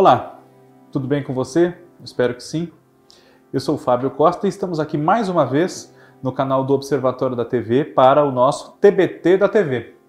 Olá, tudo bem com você? Espero que sim. Eu sou o Fábio Costa e estamos aqui mais uma vez no canal do Observatório da TV para o nosso TBT da TV.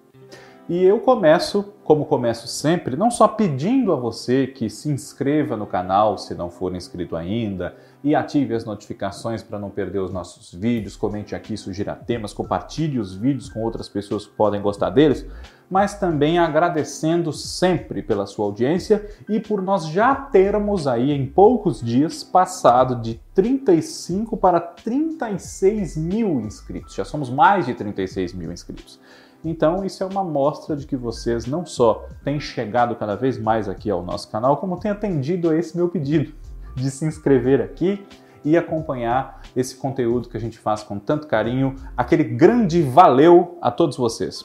E eu começo, como começo sempre, não só pedindo a você que se inscreva no canal se não for inscrito ainda e ative as notificações para não perder os nossos vídeos, comente aqui, sugira temas, compartilhe os vídeos com outras pessoas que podem gostar deles, mas também agradecendo sempre pela sua audiência e por nós já termos aí em poucos dias passado de 35 para 36 mil inscritos. Já somos mais de 36 mil inscritos. Então, isso é uma mostra de que vocês não só têm chegado cada vez mais aqui ao nosso canal, como têm atendido a esse meu pedido de se inscrever aqui e acompanhar esse conteúdo que a gente faz com tanto carinho. Aquele grande valeu a todos vocês.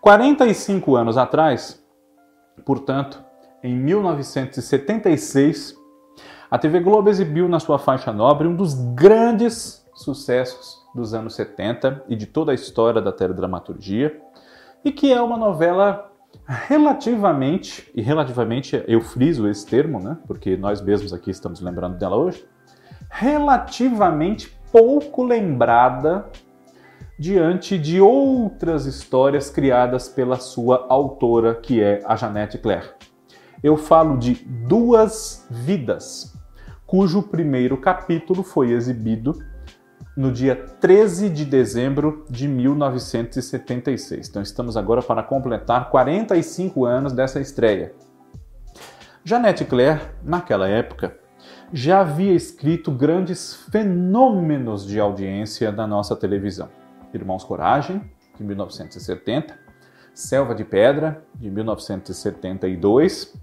45 anos atrás, portanto, em 1976, a TV Globo exibiu na sua faixa nobre um dos grandes sucessos dos anos 70 e de toda a história da teledramaturgia, e que é uma novela relativamente, e relativamente eu friso esse termo, né, porque nós mesmos aqui estamos lembrando dela hoje, relativamente pouco lembrada diante de outras histórias criadas pela sua autora, que é a Janete Claire. Eu falo de Duas Vidas, cujo primeiro capítulo foi exibido no dia 13 de dezembro de 1976. Então estamos agora para completar 45 anos dessa estreia. Janete Claire, naquela época, já havia escrito grandes fenômenos de audiência da nossa televisão. Irmãos Coragem, de 1970, Selva de Pedra, de 1972,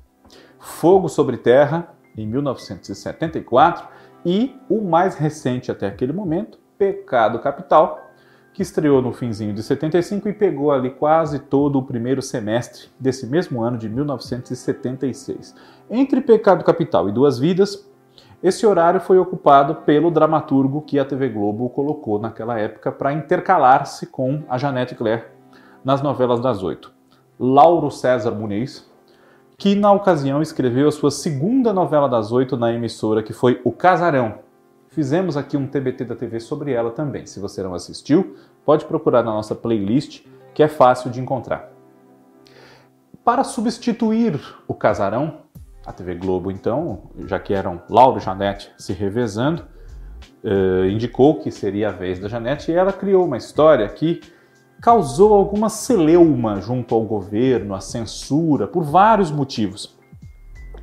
Fogo sobre Terra, em 1974, e o mais recente até aquele momento, Pecado Capital, que estreou no finzinho de 75 e pegou ali quase todo o primeiro semestre desse mesmo ano de 1976. Entre Pecado Capital e Duas Vidas, esse horário foi ocupado pelo dramaturgo que a TV Globo colocou naquela época para intercalar-se com a Janete Claire nas novelas das oito. Lauro César Muniz, que na ocasião escreveu a sua segunda novela das oito na emissora, que foi O Casarão. Fizemos aqui um TBT da TV sobre ela também. Se você não assistiu, pode procurar na nossa playlist, que é fácil de encontrar. Para substituir o Casarão, a TV Globo, então, já que eram Lauro e Janete se revezando, eh, indicou que seria a vez da Janete e ela criou uma história que causou alguma celeuma junto ao governo, à censura, por vários motivos.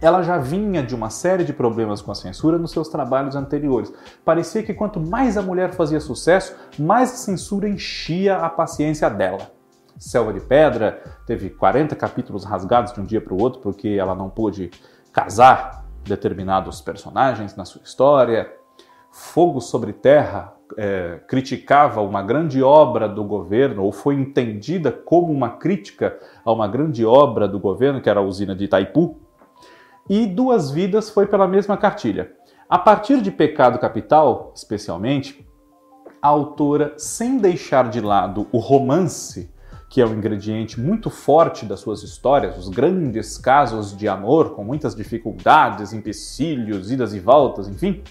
Ela já vinha de uma série de problemas com a censura nos seus trabalhos anteriores. Parecia que quanto mais a mulher fazia sucesso, mais a censura enchia a paciência dela. Selva de Pedra teve 40 capítulos rasgados de um dia para o outro porque ela não pôde casar determinados personagens na sua história. Fogo sobre Terra é, criticava uma grande obra do governo, ou foi entendida como uma crítica a uma grande obra do governo, que era a usina de Itaipu, e Duas Vidas foi pela mesma cartilha. A partir de Pecado Capital, especialmente, a autora, sem deixar de lado o romance, que é um ingrediente muito forte das suas histórias, os grandes casos de amor com muitas dificuldades, empecilhos, idas e voltas, enfim,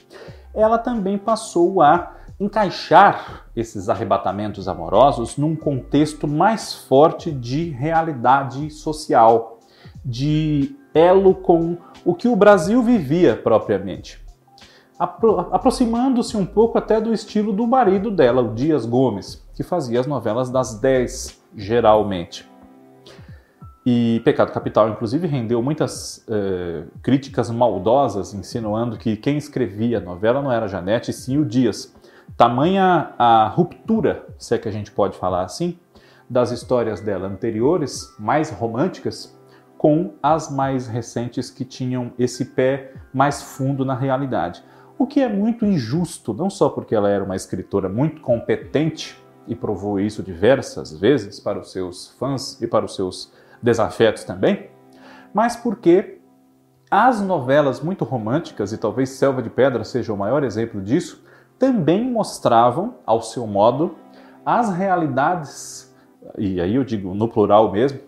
ela também passou a encaixar esses arrebatamentos amorosos num contexto mais forte de realidade social, de elo com o que o Brasil vivia propriamente. Apro aproximando-se um pouco até do estilo do marido dela, o Dias Gomes, que fazia as novelas das 10, geralmente. E Pecado Capital, inclusive, rendeu muitas eh, críticas maldosas, insinuando que quem escrevia a novela não era Janete, sim o Dias. Tamanha a ruptura, se é que a gente pode falar assim, das histórias dela anteriores, mais românticas, com as mais recentes que tinham esse pé mais fundo na realidade. O que é muito injusto, não só porque ela era uma escritora muito competente e provou isso diversas vezes para os seus fãs e para os seus desafetos também, mas porque as novelas muito românticas, e talvez Selva de Pedra seja o maior exemplo disso, também mostravam, ao seu modo, as realidades, e aí eu digo no plural mesmo,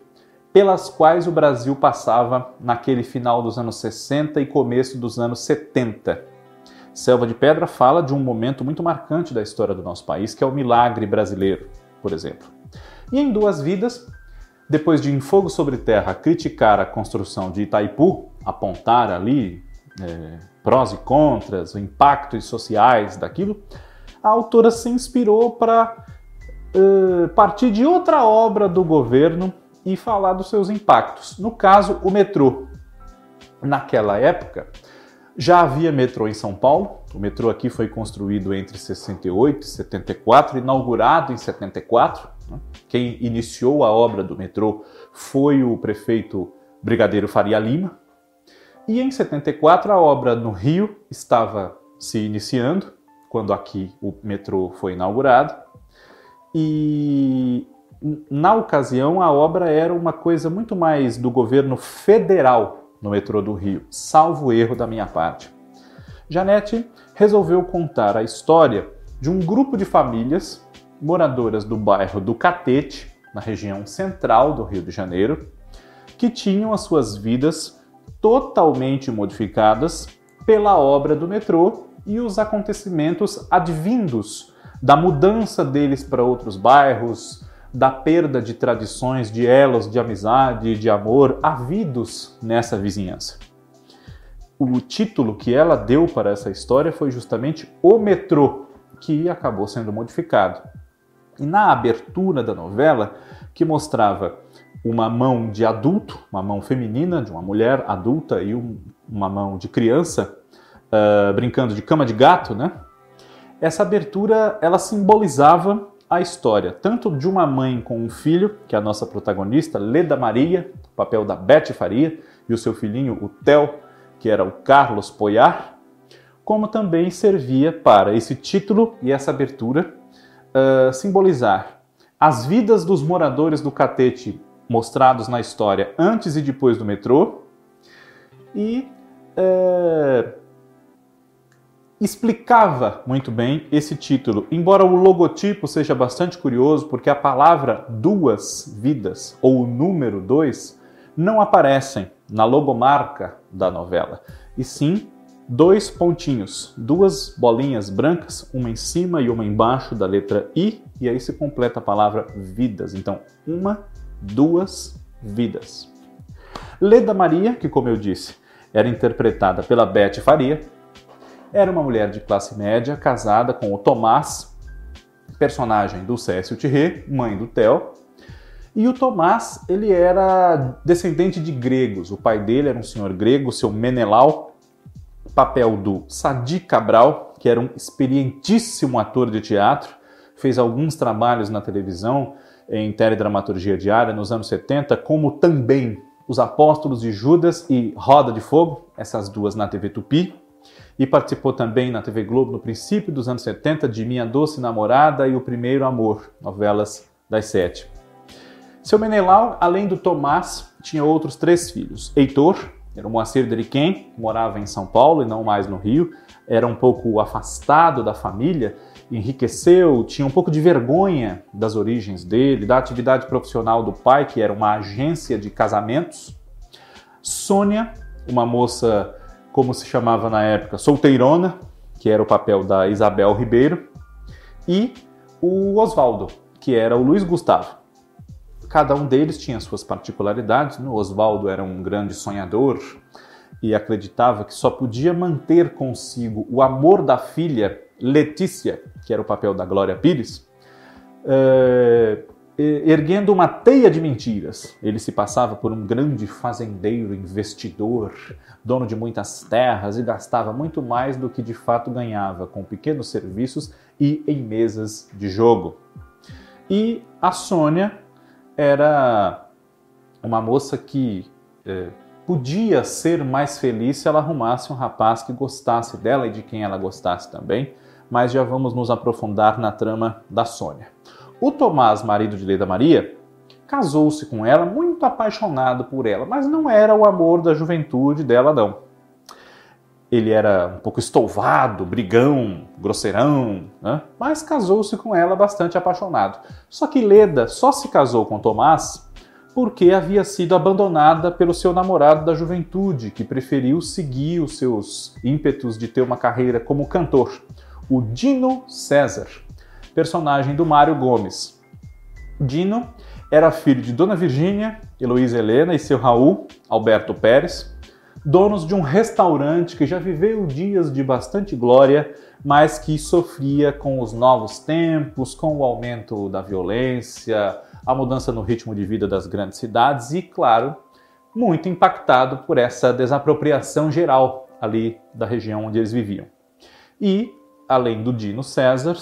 pelas quais o Brasil passava naquele final dos anos 60 e começo dos anos 70. Selva de Pedra fala de um momento muito marcante da história do nosso país, que é o milagre brasileiro, por exemplo. E em Duas Vidas, depois de Em Fogo sobre Terra criticar a construção de Itaipu, apontar ali é, prós e contras, impactos sociais daquilo, a autora se inspirou para uh, partir de outra obra do governo e falar dos seus impactos. No caso, o metrô. Naquela época, já havia metrô em São Paulo. O metrô aqui foi construído entre 68 e 74, inaugurado em 74. Né? Quem iniciou a obra do metrô foi o prefeito Brigadeiro Faria Lima. E em 74 a obra no Rio estava se iniciando, quando aqui o metrô foi inaugurado. E na ocasião a obra era uma coisa muito mais do governo federal no metrô do Rio, salvo erro da minha parte. Janete resolveu contar a história de um grupo de famílias moradoras do bairro do Catete, na região central do Rio de Janeiro, que tinham as suas vidas totalmente modificadas pela obra do metrô e os acontecimentos advindos da mudança deles para outros bairros, da perda de tradições, de elos de amizade, de amor havidos nessa vizinhança. O título que ela deu para essa história foi justamente O Metrô, que acabou sendo modificado. E na abertura da novela, que mostrava uma mão de adulto, uma mão feminina de uma mulher adulta e um, uma mão de criança uh, brincando de cama de gato, né? Essa abertura ela simbolizava a história tanto de uma mãe com um filho, que é a nossa protagonista, Leda Maria, papel da Beth Faria, e o seu filhinho, o Theo, que era o Carlos Poyar, como também servia para esse título e essa abertura uh, simbolizar as vidas dos moradores do Catete mostrados na história antes e depois do metrô e uh, explicava muito bem esse título, embora o logotipo seja bastante curioso, porque a palavra duas vidas ou o número dois não aparecem na logomarca da novela, e sim dois pontinhos, duas bolinhas brancas, uma em cima e uma embaixo da letra I, e aí se completa a palavra vidas. Então, uma, duas vidas. Leda Maria, que como eu disse, era interpretada pela Beth Faria, era uma mulher de classe média casada com o Tomás, personagem do Cécio Thierry, mãe do Theo. E o Tomás, ele era descendente de gregos. O pai dele era um senhor grego, seu Menelau, papel do Sadi Cabral, que era um experientíssimo ator de teatro, fez alguns trabalhos na televisão em teledramaturgia diária nos anos 70, como também Os Apóstolos de Judas e Roda de Fogo, essas duas na TV Tupi, e participou também na TV Globo no princípio dos anos 70 de Minha Doce Namorada e O Primeiro Amor, novelas das sete. Seu Menelau, além do Tomás, tinha outros três filhos. Heitor, era o Moacir Deriquem, morava em São Paulo e não mais no Rio, era um pouco afastado da família, enriqueceu, tinha um pouco de vergonha das origens dele, da atividade profissional do pai, que era uma agência de casamentos. Sônia, uma moça, como se chamava na época, solteirona, que era o papel da Isabel Ribeiro, e o Oswaldo, que era o Luiz Gustavo. Cada um deles tinha suas particularidades. Né? O Oswaldo era um grande sonhador e acreditava que só podia manter consigo o amor da filha Letícia, que era o papel da Glória Pires, é, erguendo uma teia de mentiras. Ele se passava por um grande fazendeiro, investidor, dono de muitas terras e gastava muito mais do que de fato ganhava com pequenos serviços e em mesas de jogo. E a Sônia era uma moça que é, podia ser mais feliz se ela arrumasse um rapaz que gostasse dela e de quem ela gostasse também, mas já vamos nos aprofundar na trama da Sônia. O Tomás, marido de Leda Maria, casou-se com ela muito apaixonado por ela, mas não era o amor da juventude dela, não. Ele era um pouco estouvado, brigão, grosseirão, né? mas casou-se com ela bastante apaixonado. Só que Leda só se casou com Tomás porque havia sido abandonada pelo seu namorado da juventude, que preferiu seguir os seus ímpetos de ter uma carreira como cantor, o Dino César, personagem do Mário Gomes. Dino era filho de Dona Virgínia, Heloísa Helena e seu Raul, Alberto Pérez, donos de um restaurante que já viveu dias de bastante glória, mas que sofria com os novos tempos, com o aumento da violência, a mudança no ritmo de vida das grandes cidades e, claro, muito impactado por essa desapropriação geral ali da região onde eles viviam. E, além do Dino César,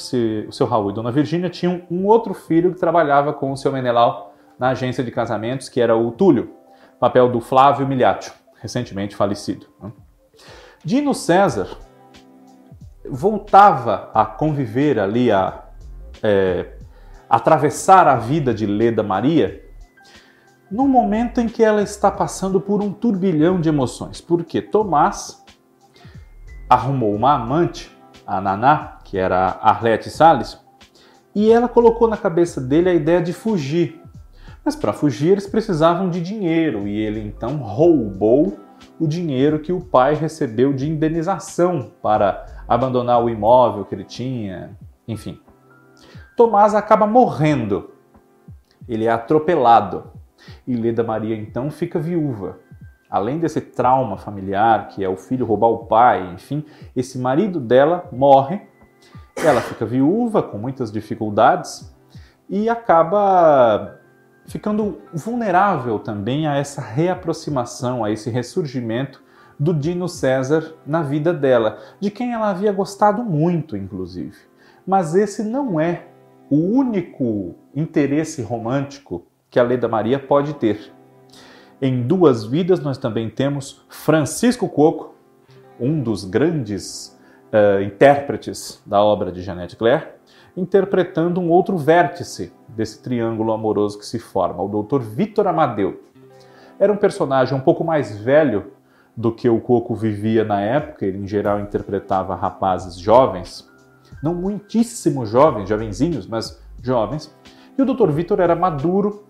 o seu Raul e Dona Virgínia tinham um outro filho que trabalhava com o seu Menelau na agência de casamentos, que era o Túlio, papel do Flávio Miliaccio, recentemente falecido. Né? Dino César voltava a conviver ali, a é, atravessar a vida de Leda Maria, no momento em que ela está passando por um turbilhão de emoções. Porque Tomás arrumou uma amante, a Naná, que era a Arlete Salles, e ela colocou na cabeça dele a ideia de fugir. Mas para fugir eles precisavam de dinheiro e ele então roubou o dinheiro que o pai recebeu de indenização para abandonar o imóvel que ele tinha, enfim. Tomás acaba morrendo. Ele é atropelado. E Leda Maria então fica viúva. Além desse trauma familiar, que é o filho roubar o pai, enfim, esse marido dela morre. Ela fica viúva, com muitas dificuldades, e acaba ficando vulnerável também a essa reaproximação, a esse ressurgimento do Dino César na vida dela, de quem ela havia gostado muito, inclusive. Mas esse não é o único interesse romântico que a Leda Maria pode ter. Em Duas Vidas, nós também temos Francisco Coco, um dos grandes uh, intérpretes da obra de Jeanette Claire, interpretando um outro vértice desse triângulo amoroso que se forma, o Dr. Vitor Amadeu. Era um personagem um pouco mais velho do que o Coco vivia na época, ele em geral interpretava rapazes jovens, não muitíssimo jovens, jovenzinhos, mas jovens. E o Dr. Vitor era maduro,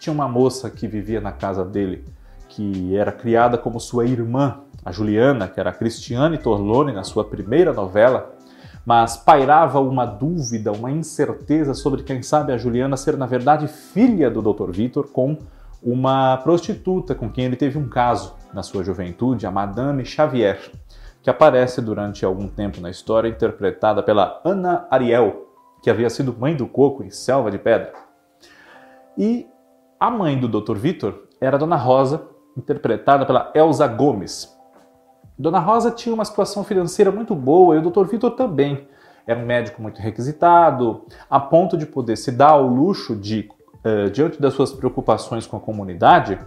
tinha uma moça que vivia na casa dele, que era criada como sua irmã, a Juliana, que era a Cristiane Torlone na sua primeira novela, mas pairava uma dúvida, uma incerteza sobre quem sabe a Juliana ser na verdade filha do Dr. Vitor com uma prostituta com quem ele teve um caso na sua juventude, a Madame Xavier que aparece durante algum tempo na história, interpretada pela Ana Ariel, que havia sido mãe do Coco em Selva de Pedra. E a mãe do Dr. Vitor era Dona Rosa, interpretada pela Elza Gomes. Dona Rosa tinha uma situação financeira muito boa e o Dr. Vitor também. Era um médico muito requisitado, a ponto de poder se dar ao luxo de, uh, diante das suas preocupações com a comunidade,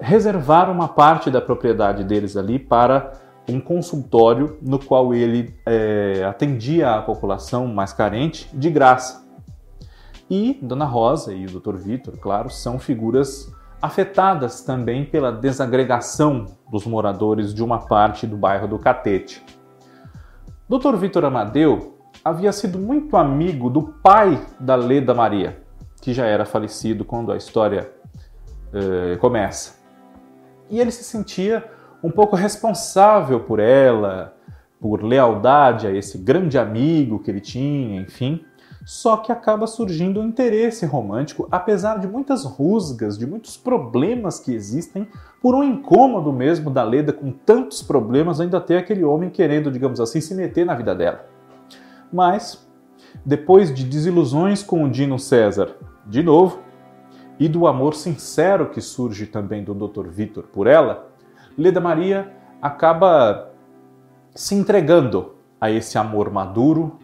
reservar uma parte da propriedade deles ali para um consultório no qual ele é, atendia a população mais carente de graça. E Dona Rosa e o Dr. Vitor, claro, são figuras afetadas também pela desagregação dos moradores de uma parte do bairro do Catete. Dr. Vitor Amadeu havia sido muito amigo do pai da Leda Maria, que já era falecido quando a história eh, começa. E ele se sentia um pouco responsável por ela, por lealdade a esse grande amigo que ele tinha, enfim. Só que acaba surgindo um interesse romântico, apesar de muitas rusgas, de muitos problemas que existem, por um incômodo mesmo da Leda com tantos problemas, ainda ter aquele homem querendo, digamos assim, se meter na vida dela. Mas, depois de desilusões com o Dino César, de novo, e do amor sincero que surge também do Dr. Vitor por ela, Leda Maria acaba se entregando a esse amor maduro,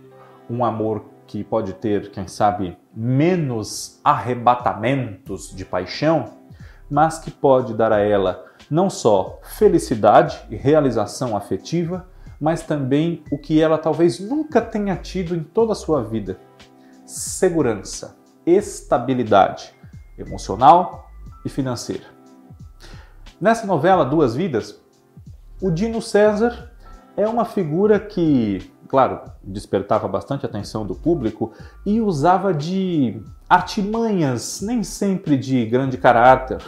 um amor que pode ter, quem sabe, menos arrebatamentos de paixão, mas que pode dar a ela não só felicidade e realização afetiva, mas também o que ela talvez nunca tenha tido em toda a sua vida: segurança, estabilidade emocional e financeira. Nessa novela Duas Vidas, o Dino César é uma figura que claro, despertava bastante atenção do público e usava de artimanhas, nem sempre de grande caráter,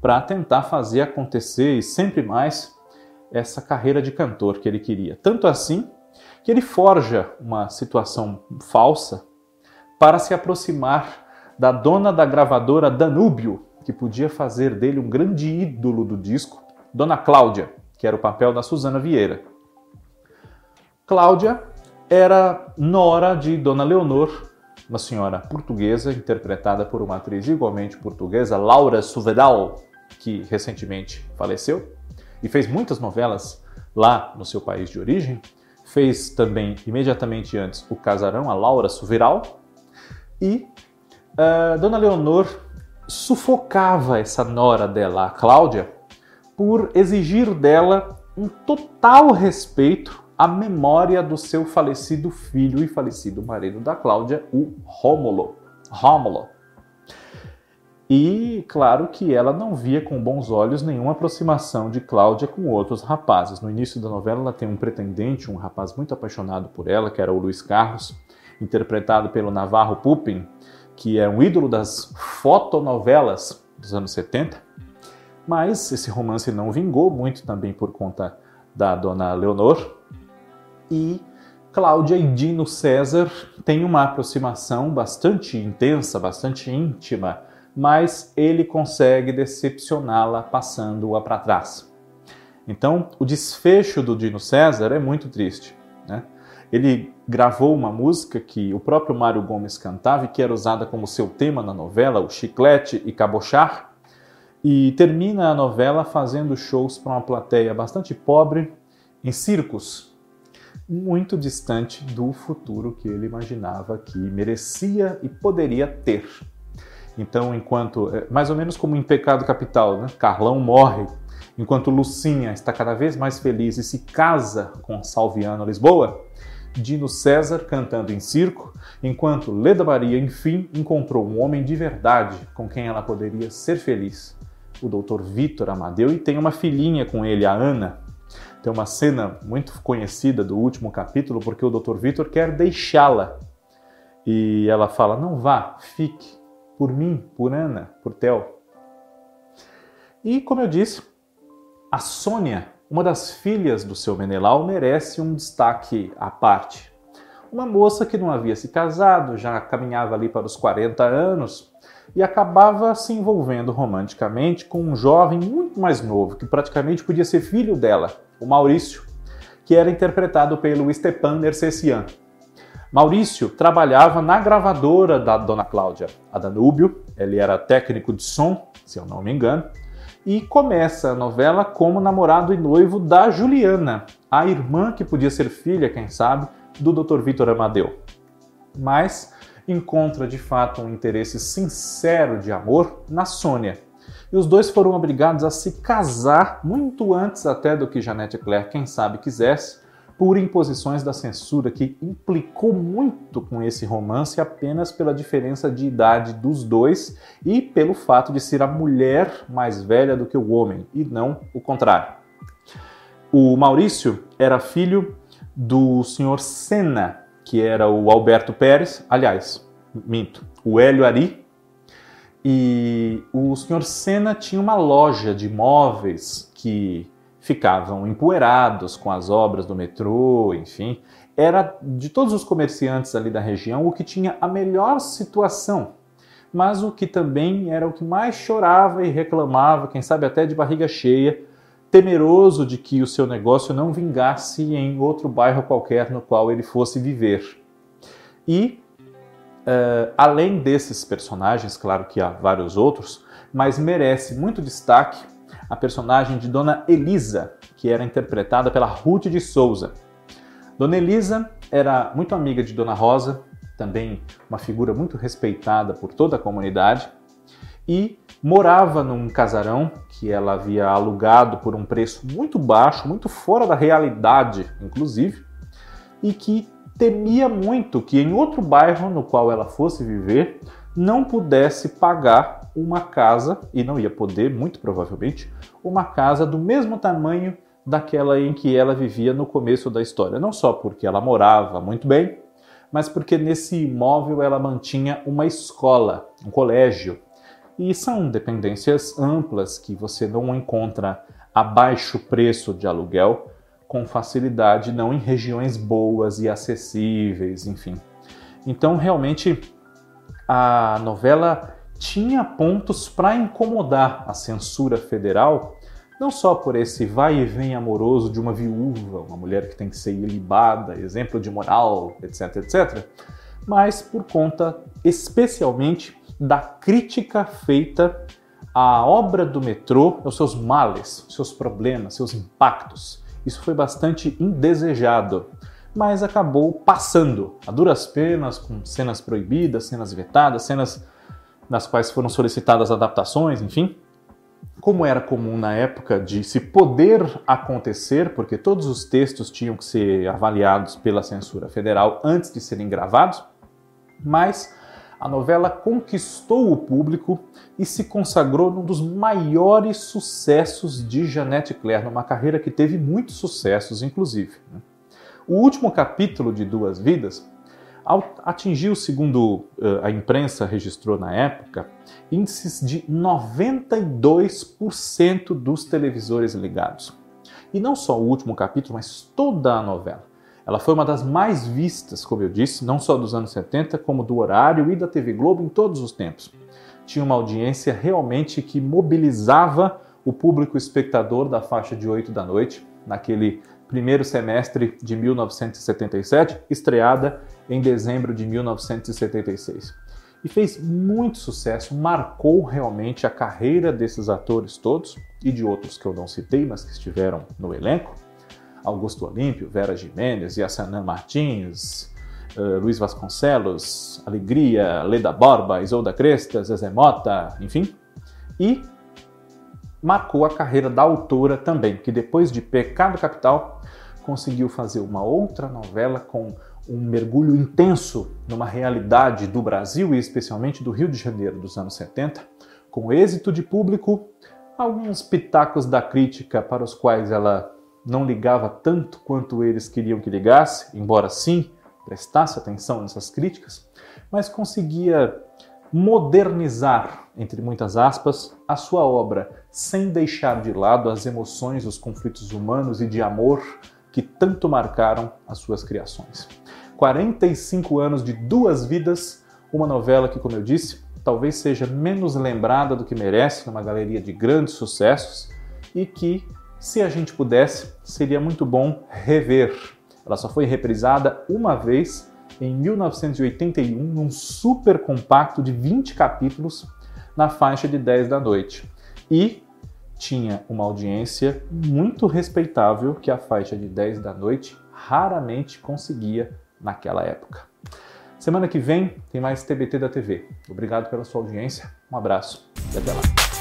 para tentar fazer acontecer e sempre mais essa carreira de cantor que ele queria. Tanto assim que ele forja uma situação falsa para se aproximar da dona da gravadora Danúbio, que podia fazer dele um grande ídolo do disco, Dona Cláudia, que era o papel da Susana Vieira. Cláudia era nora de Dona Leonor, uma senhora portuguesa interpretada por uma atriz igualmente portuguesa, Laura Suvedal, que recentemente faleceu e fez muitas novelas lá no seu país de origem. Fez também, imediatamente antes, O Casarão, a Laura Suveral. E uh, Dona Leonor sufocava essa nora dela, a Cláudia, por exigir dela um total respeito à memória do seu falecido filho e falecido marido da Cláudia, o Rômulo. Rômulo. E claro que ela não via com bons olhos nenhuma aproximação de Cláudia com outros rapazes. No início da novela, ela tem um pretendente, um rapaz muito apaixonado por ela, que era o Luiz Carlos, interpretado pelo Navarro Pupin, que é um ídolo das fotonovelas dos anos 70. Mas esse romance não vingou muito também por conta da dona Leonor. E Cláudia e Dino César têm uma aproximação bastante intensa, bastante íntima mas ele consegue decepcioná-la passando-a para trás. Então, o desfecho do Dino César é muito triste. Né? Ele gravou uma música que o próprio Mário Gomes cantava e que era usada como seu tema na novela, o Chiclete e Cabochar, e termina a novela fazendo shows para uma plateia bastante pobre em circos, muito distante do futuro que ele imaginava que merecia e poderia ter. Então, enquanto. É, mais ou menos como em Pecado Capital, né? Carlão morre, enquanto Lucinha está cada vez mais feliz e se casa com Salviano Lisboa. Dino César cantando em circo, enquanto Leda Maria, enfim, encontrou um homem de verdade com quem ela poderia ser feliz, o Dr. Vitor Amadeu, e tem uma filhinha com ele, a Ana. Tem uma cena muito conhecida do último capítulo, porque o Dr. Vitor quer deixá-la. E ela fala: Não vá, fique por mim, por Ana, por Theo. E, como eu disse, a Sônia, uma das filhas do seu Menelau, merece um destaque à parte. Uma moça que não havia se casado, já caminhava ali para os 40 anos e acabava se envolvendo romanticamente com um jovem muito mais novo, que praticamente podia ser filho dela, o Maurício, que era interpretado pelo Stepan Nercessian. Maurício trabalhava na gravadora da Dona Cláudia, a Danúbio, ele era técnico de som, se eu não me engano, e começa a novela como namorado e noivo da Juliana, a irmã que podia ser filha, quem sabe, do Dr. Vitor Amadeu. Mas encontra de fato um interesse sincero de amor na Sônia. E os dois foram obrigados a se casar muito antes até do que Janete Claire, quem sabe, quisesse, por imposições da censura que implicou muito com esse romance apenas pela diferença de idade dos dois e pelo fato de ser a mulher mais velha do que o homem e não o contrário. O Maurício era filho do senhor Senna, que era o Alberto Pérez, aliás, minto, o Hélio Ari, e o senhor Senna tinha uma loja de móveis que ficavam empoeirados com as obras do metrô, enfim. Era de todos os comerciantes ali da região o que tinha a melhor situação, mas o que também era o que mais chorava e reclamava, quem sabe até de barriga cheia, temeroso de que o seu negócio não vingasse em outro bairro qualquer no qual ele fosse viver. E, uh, além desses personagens, claro que há vários outros, mas merece muito destaque a personagem de Dona Elisa, que era interpretada pela Ruth de Souza. Dona Elisa era muito amiga de Dona Rosa, também uma figura muito respeitada por toda a comunidade, e morava num casarão que ela havia alugado por um preço muito baixo, muito fora da realidade, inclusive, e que temia muito que em outro bairro no qual ela fosse viver não pudesse pagar uma casa, e não ia poder, muito provavelmente, uma casa do mesmo tamanho daquela em que ela vivia no começo da história. Não só porque ela morava muito bem, mas porque nesse imóvel ela mantinha uma escola, um colégio. E são dependências amplas que você não encontra a baixo preço de aluguel com facilidade, não em regiões boas e acessíveis, enfim. Então, realmente, a novela tinha pontos para incomodar a censura federal, não só por esse vai e vem amoroso de uma viúva, uma mulher que tem que ser ilibada, exemplo de moral, etc, etc, mas por conta especialmente da crítica feita à obra do metrô, aos seus males, seus problemas, seus impactos. Isso foi bastante indesejado, mas acabou passando a duras penas, com cenas proibidas, cenas vetadas, cenas nas quais foram solicitadas adaptações, enfim. Como era comum na época de se poder acontecer, porque todos os textos tinham que ser avaliados pela censura federal antes de serem gravados, mas a novela conquistou o público e se consagrou num dos maiores sucessos de Jeanette Claire, numa carreira que teve muitos sucessos, inclusive. Né? O último capítulo de Duas Vidas atingiu, segundo uh, a imprensa registrou na época, índices de 92% dos televisores ligados. E não só o último capítulo, mas toda a novela. Ela foi uma das mais vistas, como eu disse, não só dos anos 70, como do horário e da TV Globo em todos os tempos. Tinha uma audiência realmente que mobilizava o público espectador da faixa de 8 da noite, naquele primeiro semestre de 1977, estreada em dezembro de 1976. E fez muito sucesso, marcou realmente a carreira desses atores todos e de outros que eu não citei, mas que estiveram no elenco. Augusto Olímpio, Vera Jimenez, Yassanã Martins, uh, Luiz Vasconcelos, Alegria, Leda Borba, Isolda Cresta, Zezé Mota, enfim. E marcou a carreira da autora também, que depois de Pecado Capital conseguiu fazer uma outra novela com um mergulho intenso numa realidade do Brasil e especialmente do Rio de Janeiro dos anos 70, com êxito de público, alguns pitacos da crítica para os quais ela não ligava tanto quanto eles queriam que ligasse, embora sim prestasse atenção nessas críticas, mas conseguia modernizar, entre muitas aspas, a sua obra, sem deixar de lado as emoções, os conflitos humanos e de amor que tanto marcaram as suas criações. 45 anos de duas vidas, uma novela que, como eu disse, talvez seja menos lembrada do que merece numa galeria de grandes sucessos e que, se a gente pudesse, seria muito bom rever. Ela só foi reprisada uma vez em 1981 num super compacto de 20 capítulos na faixa de 10 da noite. E tinha uma audiência muito respeitável que a faixa de 10 da noite raramente conseguia naquela época. Semana que vem tem mais TBT da TV. Obrigado pela sua audiência, um abraço e até lá.